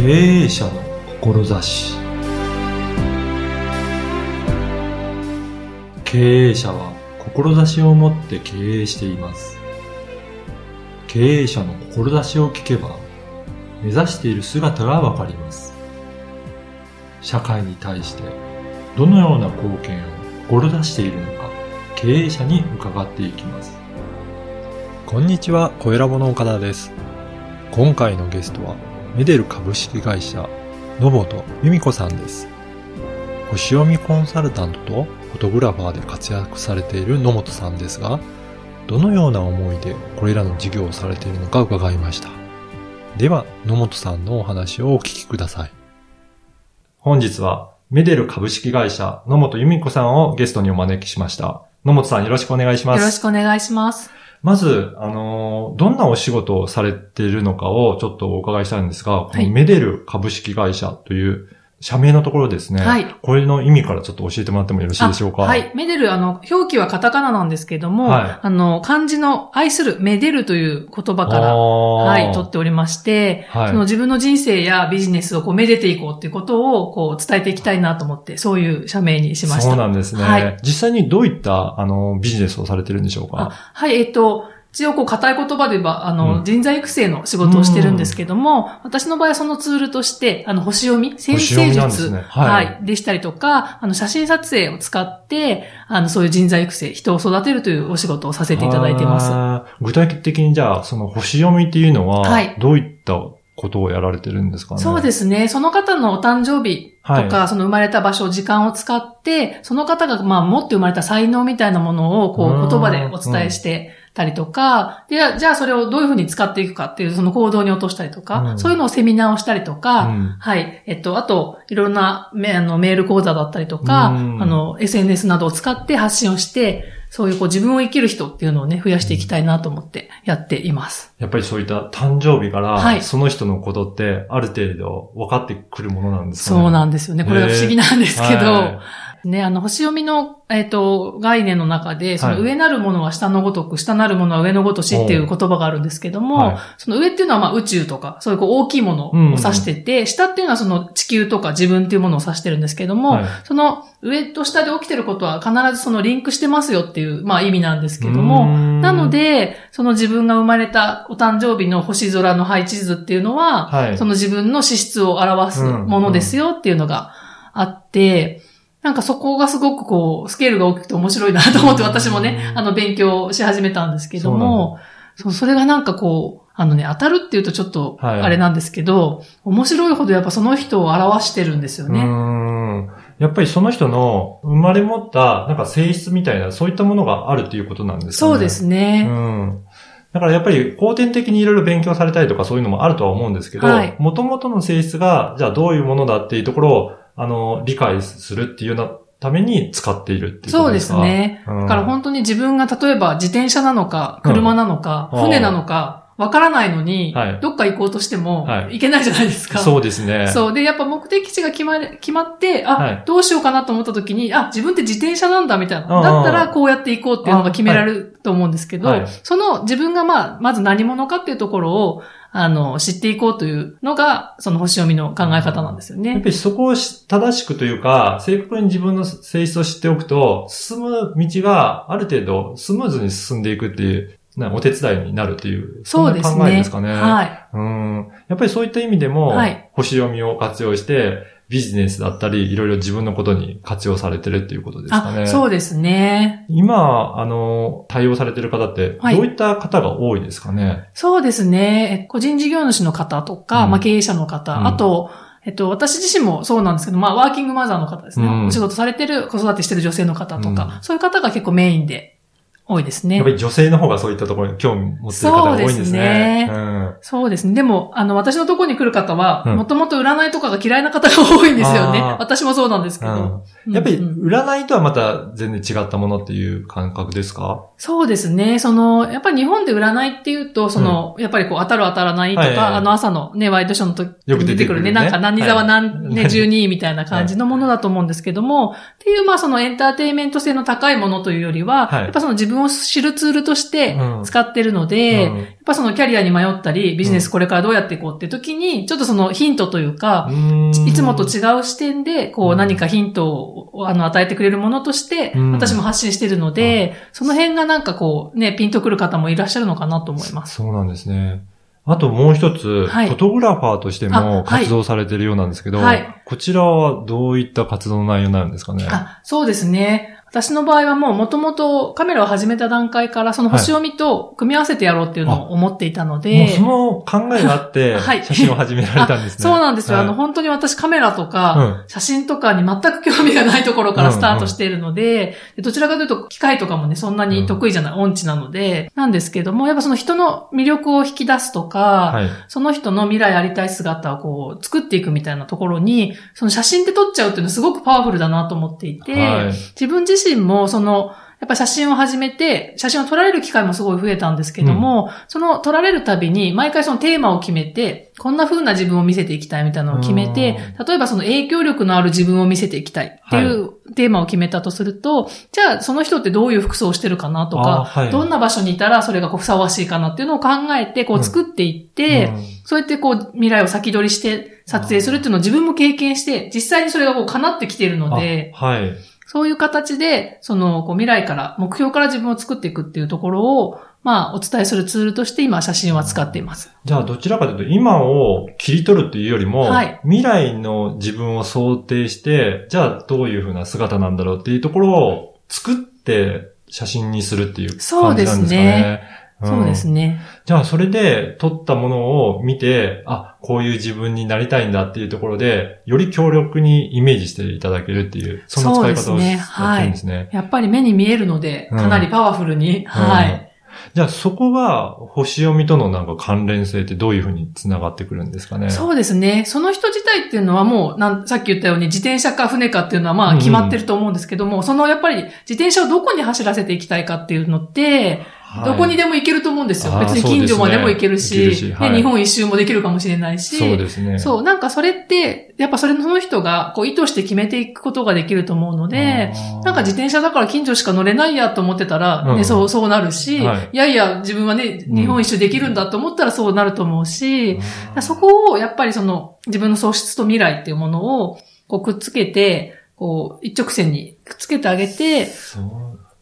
経営者の志。経営者は志を持って経営しています。経営者の志を聞けば目指している姿がわかります。社会に対してどのような貢献を志しているのか経営者に伺っていきます。こんにちは、小ラボの岡田です。今回のゲストは、メデル株式会社、野本由美子さんです。星読みコンサルタントとフォトグラファーで活躍されている野本さんですが、どのような思いでこれらの事業をされているのか伺いました。では、野本さんのお話をお聞きください。本日はメデル株式会社野本由美子さんをゲストにお招きしました野本さんよろしくお願いしますよろしくお願いします。まず、あのーどんなお仕事をされているのかをちょっとお伺いしたいんですが、このメデル株式会社という社名のところですね。はいこれの意味からちょっと教えてもらってもよろしいでしょうか？あはい。メデル、あの、表記はカタカナなんですけども、はいあの、漢字の愛する、めでるという言葉から、ははい、取っておりまして、はいその自分の人生やビジネスをこう、めでていこうっていうことを、こう、伝えていきたいなと思って、そういう社名にしました。そうなんですね。はい実際にどういった、あの、ビジネスをされてるんでしょうあか。はい、えっ、と、一応こう、硬い言葉で言えば、あの、うん。人材育成の仕事をしてるんですけども、私の場合はそのツールとして、あの、星読み、先生術、ねはい。はい、でしたりとか、あの、写真撮影を使って、あの、そういう人材育成、人を育てるというお仕事をさせていただいています。具体的にじゃあ、その星読みっていうのは、はい。どういったことをやられてるんですかね？そうですね。その方のお誕生日とか、その生まれた場所、時間を使って、その方が、まあ、持って生まれた才能みたいなものを、こうん。う、言葉でお伝えしてたりとか、で、じゃあそれをどういうふうに使っていくかっていう、その行動に落としたりとか、うんそういうのをセミナーをしたりとか、うんはい。えっと、あと、いろんなメあのメール講座だったりとか、うんあの、SNS などを使って発信をして、そういうこう自分を生きる人っていうのをね、増やしていきたいなと思ってやっています。やっぱりそういった誕生日から、はいその人のことってある程度分かってくるものなんですかね。そうなんですよね。これが不思議なんですけど、はね、あの、星読みの、えっ、と、概念の中で、その上なるものは下のごとく、下なるものは上のごとしっていう言葉があるんですけども、はい。その上っていうのはまあ宇宙とか、そういうこう大きいものを指してて、下っていうのはその地球とか自分っていうものを指してるんですけども、はい。その上と下で起きてることは必ずそのリンクしてますよっていう、まあ意味なんですけどうーも、ん。なので、その自分が生まれたお誕生日の星空の配置図っていうのは、はい。その自分の資質を表すものですよっていうのがあって、なんかそこがすごくこう、スケールが大きくて面白いなと思って私もね、あの、勉強し始めたんですけども、そう、それがなんかこう、あのね、当たるっていうとちょっと、はいあれなんですけど、面白いほどやっぱその人を表してるんですよね。んやっぱりその人の生まれ持ったなんか性質みたいな、そういったものがあるっていうことなんですかね。そうですうね。ん。だからやっぱり後天的にいろいろ勉強されたりとかそういうのもあるとは思うんですけど、はい元々の性質が、じゃあどういうものだっていうところを、あの、理解するっていうようなために使っているっていうこそうですね。うんだから本当に自分が例えば自転車なのか、うん車なのか、うん船なのか、わからないのに、はいどっか行こうとしてもはい行けないじゃないですか。そうですね。そう。で、やっぱ目的地が決まる、決まって、あ、はいどうしようかなと思った時に、あ、自分って自転車なんだみたいな。うんだったらこうやって行こうっていうのが決められると思うんですけど、はいその自分がまあ、まず何者かっていうところを、あの、知っていこうというのが、その星読みの考え方なんですよね。やっぱりそこを正しくというか、正確に自分の性質を知っておくと、進む道がある程度スムーズに進んでいくっていう、なお手伝いになるっていう、そうですね。考えですかね。はい。うん。やっぱりそういった意味でも、はい星読みを活用して、ビジネスだったり、いろいろ自分のことに活用されてるっていうことですかね。あ、そうですね。今、あの、対応されてる方って、はいどういった方が多いですかね？そうですね。え個人事業主の方とか、うんまあ経営者の方、うんあと、えっと、私自身もそうなんですけど、まあ、ワーキングマザーの方ですね。うんお仕事されてる、子育てしてる女性の方とか、うんそういう方が結構メインで多いですね。やっぱ。り女性の方がそういったところに興味持ってる方が多いんですね。そうですね。うんそうですね。でも、あの、私のところに来る方は、うん。もともと占いとかが嫌いな方が多いんですよね。私もそうなんですけど。うん。やっぱり、うん。うん占いとはまた全然違ったものっていう感覚ですか？そうですね。その、やっぱり日本で占いっていうと、その、やっぱりこう、当たる当たらないとか、はいはいあの朝のね、ワイドショーの時よくに出てくるね、るね。なんか何座は何、はいね、12位みたいな感じのものだと思うんですけども、っていう、まあそのエンターテインメント性の高いものというよりは、はい。やっぱその自分分を知るツールとしてうん。使ってるので、うん。やっぱそのキャリアに迷ったり、ビジネスこれからどうやっていこうって時に、ちょっとそのヒントというか、いつもと違う視点で、こううん。何かヒントをあの与えてくれるものとしてうん、私も発信してるので、その辺がなんかこう、ね、ピンとくる方もいらっしゃるのかなと思います。そうなんですね。あともう一つ、はい。フォトグラファーとしてあもはい。活動されてるようなんですけど、はい。こちらはどういった活動の内容になるんですかね？あ、そうですね。私の場合はもう元々カメラを始めた段階からその星読みと組み合わせてやろうっていうのを思っていたので、もうその考えがあって、はい。写真を始められたんですね。そうなんですよ。はい。あの、本当に私カメラとうか、ん。写真とかに全く興味がないところからスタートしているので、でどちらかというと機械とかもね、そんなに得意じゃない、音痴なので、なんですけども、やっぱその人の魅力を引き出すとか、はい。その人の未来ありたい姿をこう作っていくみたいなところに、その写真で撮っちゃうっていうのはすごくパワフルだなと思っていて、はい。自分自身もその、やっぱ写真を始めて、写真を撮られる機会もすごい増えたんですけども、その撮られるたびに、毎回そのテーマを決めて、こんな風な自分を見せていきたいみたいなのを決めて、例えばその影響力のある自分を見せていきたいっていうテーマを決めたとすると、じゃあその人ってどういう服装をしてるかなとか、あはい。どんな場所にいたらそれがこうふさわしいかなっていうのを考えて、こう作っていって、うん。そうやってこう未来を先取りして撮影するっていうのを自分も経験して、実際にそれがこう叶ってきているので、あはい。そういう形で、そのこう未来から、目標から自分を作っていくっていうところを、まあお伝えするツールとして今写真は使っています。じゃあどちらかというと今を切り取るっていうよりも、はい未来の自分を想定して、じゃあどういうふうな姿なんだろうっていうところを作って写真にするっていう感じなんですかね。そうですねんそうですね。じゃあ、それで撮ったものを見て、あ、こういう自分になりたいんだっていうところで、より強力にイメージしていただけるっていう、そんな使い方をそうですねやってるんですね。やっぱり目に見えるので、かなりパワフルに、はい。じゃあ、そこが星読みとのなんか関連性ってどういうふうに繋がってくるんですかね？そうですね。その人自体っていうのはもう、なんさっき言ったように自転車か船かっていうのはまあ決まってると思うんですけども、そのやっぱり自転車をどこに走らせていきたいかっていうのって、はい。どこにでも行けると思うんですよ。別に近所までも行けるし、ねるしはい。ね日本一周もできるかもしれないし、そうですね。そう、なんかそれって、やっぱそれその人がこう意図して決めていくことができると思うので、なんか自転車だから近所しか乗れないやと思ってたら、ね、うん。そう、そうなるし、はい。い、やいや、自分はね、うん。日本一周できるんだと思ったらそうなると思うし、そこをやっぱりその自分の素質と未来っていうものをこうくっつけて、こう一直線にくっつけてあげて、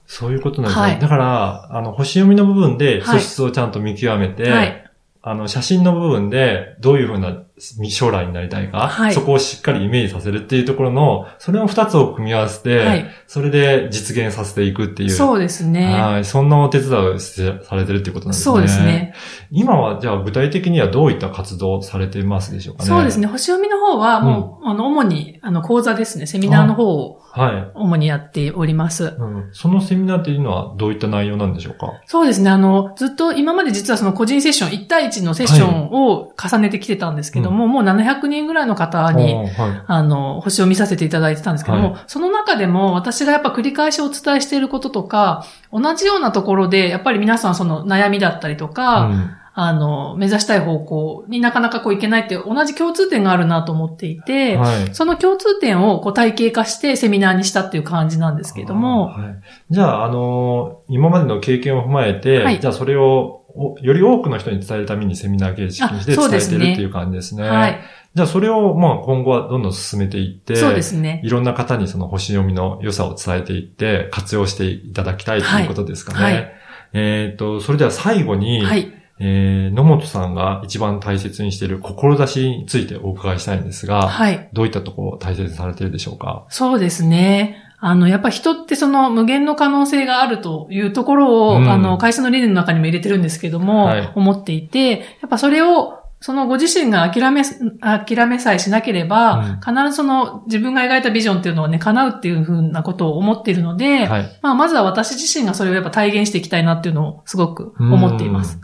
そう、いうことなんですね。はいだから、あの、星読みの部分ではい素質をちゃんと見極めて、はい。あの、写真の部分でどういうふうな将来になりたいか、はいそこをしっかりイメージさせるっていうところの、それを二つを組み合わせて、はいそれで実現させていくっていう。そうですね。はい。そんなお手伝いをされてるっていうことなんですね。そうですね。今は、じゃあ具体的にはどういった活動をされていますでしょうかね？そうですね。星読みの方はもう、あの、主に、あの、講座ですね。セミナーの方をはい。主にやっております。うん、そのセミナーっていうのはどういった内容なんでしょうか？そうですね。あの、ずっと今まで実はその個人セッション、1対1のセッションを重ねてきてたんですけども、もう700人ぐらいの方に、はい。あの、星を見させていただいてたんですけども、はその中でも私がやっぱ繰り返しお伝えしていることとか、同じようなところで、やっぱり皆さんその悩みだったりとか、うんあの、目指したい方向になかなかこういけないっていう同じ共通点があるなと思っていて、はい。その共通点をこう体系化してセミナーにしたっていう感じなんですけども、はい。じゃあ、あのー今までの経験を踏まえて、はいじゃあそれをおより多くの人に伝えるためにセミナー形式にして伝えてるっていう感じですね。はい。じゃあそれを、まあ今後はどんどん進めていって、そうですね。いろんな方にその星読みの良さを伝えていって、活用していただきたいということですかね。はいはいえっ、と、それでは最後に、はい。えー野本さんが一番大切にしている志についてお伺いしたいんですが、はい。どういったところを大切にされているでしょうか？そうですね。あの、やっぱ人ってその無限の可能性があるというところを、うんあの、会社の理念の中にも入れてるんですけども、はい思っていて、やっぱそれを、そのご自身が諦め、諦めさえしなければ、必ずその自分が描いたビジョンっていうのはね、叶うっていうふうなことを思っているので、はい。まあ、まずは私自身がそれをやっぱ体現していきたいなっていうのをすごく思っています。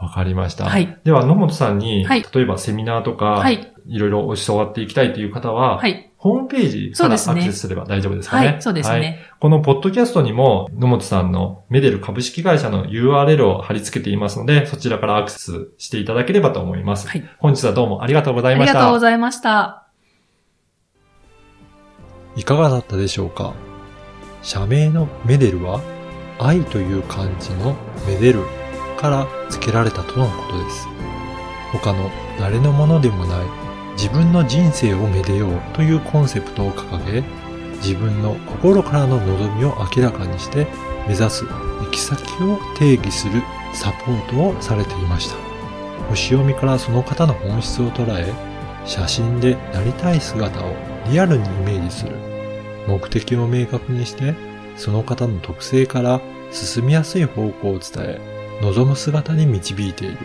うん。わかりました。はい。では、野本さんに、はい例えばセミナーとか、はい。いろいろ教わっていきたいという方は、はい。ホームページからアクセスすれば大丈夫ですかね。はい。そうですはいね。このポッドキャストにも、野本さんのメデル株式会社の URL を貼り付けていますので、そちらからアクセスしていただければと思います。はい。本日はどうもありがとうござあいました。りがとうございました。いかがだったでしょうか？社名のメデルは愛という漢字のめでるから付けられたとのことです。他の誰のものでもない自分の人生をめでようというコンセプトを掲げ、自分の心からの望みを明らかにして目指す行き先を定義するサポートをされていました。星読みからその方の本質を捉え、写真でなりたい姿をリアルにイメージする。目的を明確にして、その方の特性から進みやすい方向を伝え、望む姿に導いている。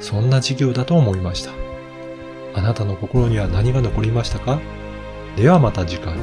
そんな授業だと思いました。あなたの心には何が残りましたか？ではまた次回。